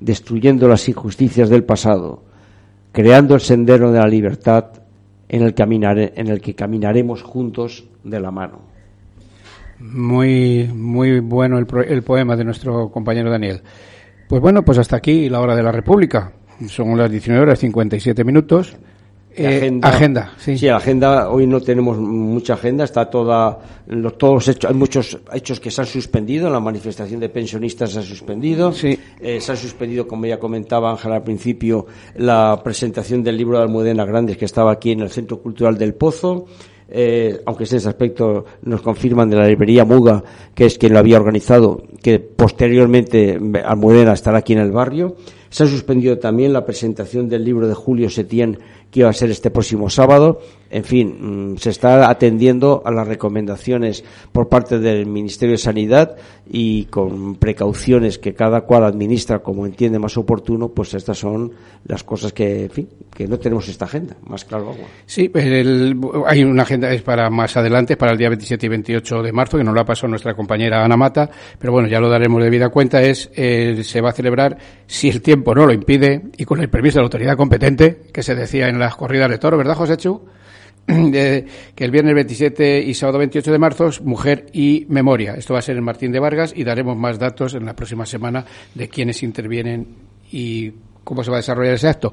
destruyendo las injusticias del pasado, creando el sendero de la libertad en el, que caminaremos juntos de la mano. Muy, muy bueno el, el poema de nuestro compañero Daniel. Pues bueno, pues hasta aquí la hora de la República. Son las 19 horas 57 minutos. Eh, agenda, agenda sí. sí. agenda. Hoy no tenemos mucha agenda. Está toda, los, todos hechos, hay muchos hechos que se han suspendido. La manifestación de pensionistas se ha suspendido. Sí. Eh, se ha suspendido, como ya comentaba Ángela al principio, la presentación del libro de Almudena Grandes que estaba aquí en el Centro Cultural del Pozo eh, aunque ese aspecto nos confirman de la librería Muga, que es quien lo había organizado, que posteriormente Almudena estará aquí en el barrio. Se ha suspendido también la presentación del libro de Julio Setién, que iba a ser este próximo sábado. En fin, mm, se está atendiendo a las recomendaciones por parte del Ministerio de Sanidad y con precauciones que cada cual administra como entiende más oportuno, pues estas son las cosas que, en fin, que no tenemos esta agenda, más claro agua. Sí, hay una agenda es para más adelante, para el día 27 y 28 de marzo, que nos lo ha pasado nuestra compañera Ana Mata, pero bueno, ya lo daremos de vida cuenta, es eh, se va a celebrar, si el tiempo no lo impide, y con el permiso de la autoridad competente, que se decía en las corridas de toro, ¿verdad, José Chu? que el viernes 27 y sábado 28 de marzo, Mujer y Memoria. Esto va a ser en Martín de Vargas y daremos más datos en la próxima semana de quiénes intervienen y cómo se va a desarrollar ese acto.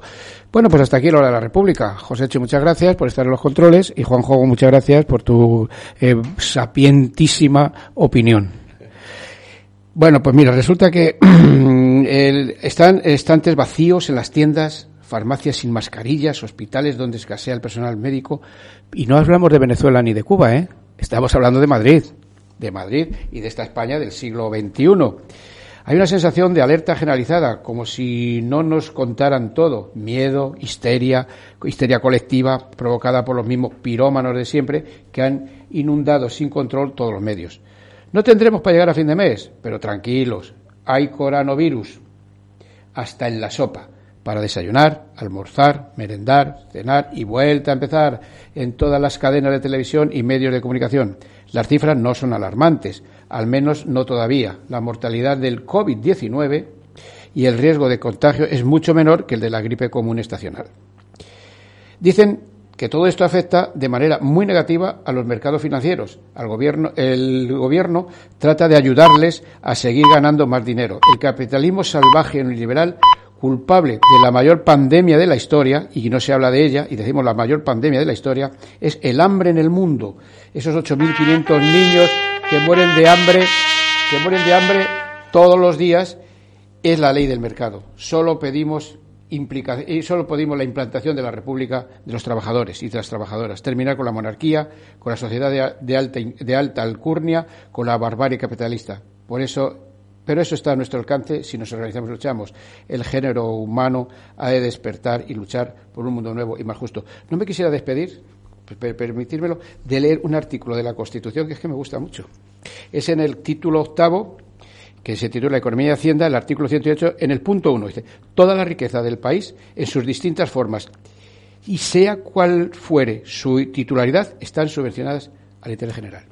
Bueno, pues hasta aquí la hora de la República. José muchas gracias por estar en los controles y Juan Jogo, muchas gracias por tu eh, sapientísima opinión. Bueno, pues mira, resulta que están estantes vacíos en las tiendas farmacias sin mascarillas, hospitales donde escasea el personal médico. Y no hablamos de Venezuela ni de Cuba, ¿eh? Estamos hablando de Madrid, de Madrid y de esta España del siglo XXI. Hay una sensación de alerta generalizada, como si no nos contaran todo. Miedo, histeria, histeria colectiva provocada por los mismos pirómanos de siempre que han inundado sin control todos los medios. No tendremos para llegar a fin de mes, pero tranquilos, hay coronavirus hasta en la sopa para desayunar, almorzar, merendar, cenar y vuelta a empezar en todas las cadenas de televisión y medios de comunicación. Las cifras no son alarmantes, al menos no todavía. La mortalidad del COVID-19 y el riesgo de contagio es mucho menor que el de la gripe común estacional. Dicen que todo esto afecta de manera muy negativa a los mercados financieros. Al gobierno, el gobierno trata de ayudarles a seguir ganando más dinero. El capitalismo salvaje y liberal culpable de la mayor pandemia de la historia, y no se habla de ella, y decimos la mayor pandemia de la historia, es el hambre en el mundo. Esos 8.500 niños que mueren de hambre, que mueren de hambre todos los días, es la ley del mercado. Solo pedimos y solo pedimos la implantación de la República de los trabajadores y de las trabajadoras, terminar con la monarquía, con la sociedad de, alta, de alta alcurnia, con la barbarie capitalista. Por eso pero eso está a nuestro alcance si nos organizamos y luchamos. El género humano ha de despertar y luchar por un mundo nuevo y más justo. No me quisiera despedir, permitírmelo, de leer un artículo de la Constitución que es que me gusta mucho. Es en el título octavo, que se titula Economía y Hacienda, el artículo 108, en el punto uno. Dice, toda la riqueza del país en sus distintas formas y sea cual fuere su titularidad, están subvencionadas al interés general.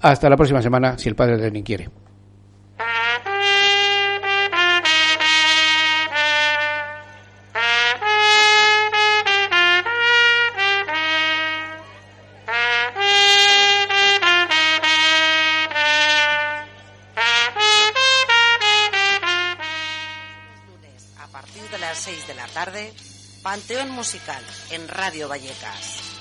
Hasta la próxima semana, si el padre de Lenin quiere. Panteón Musical en Radio Vallecas.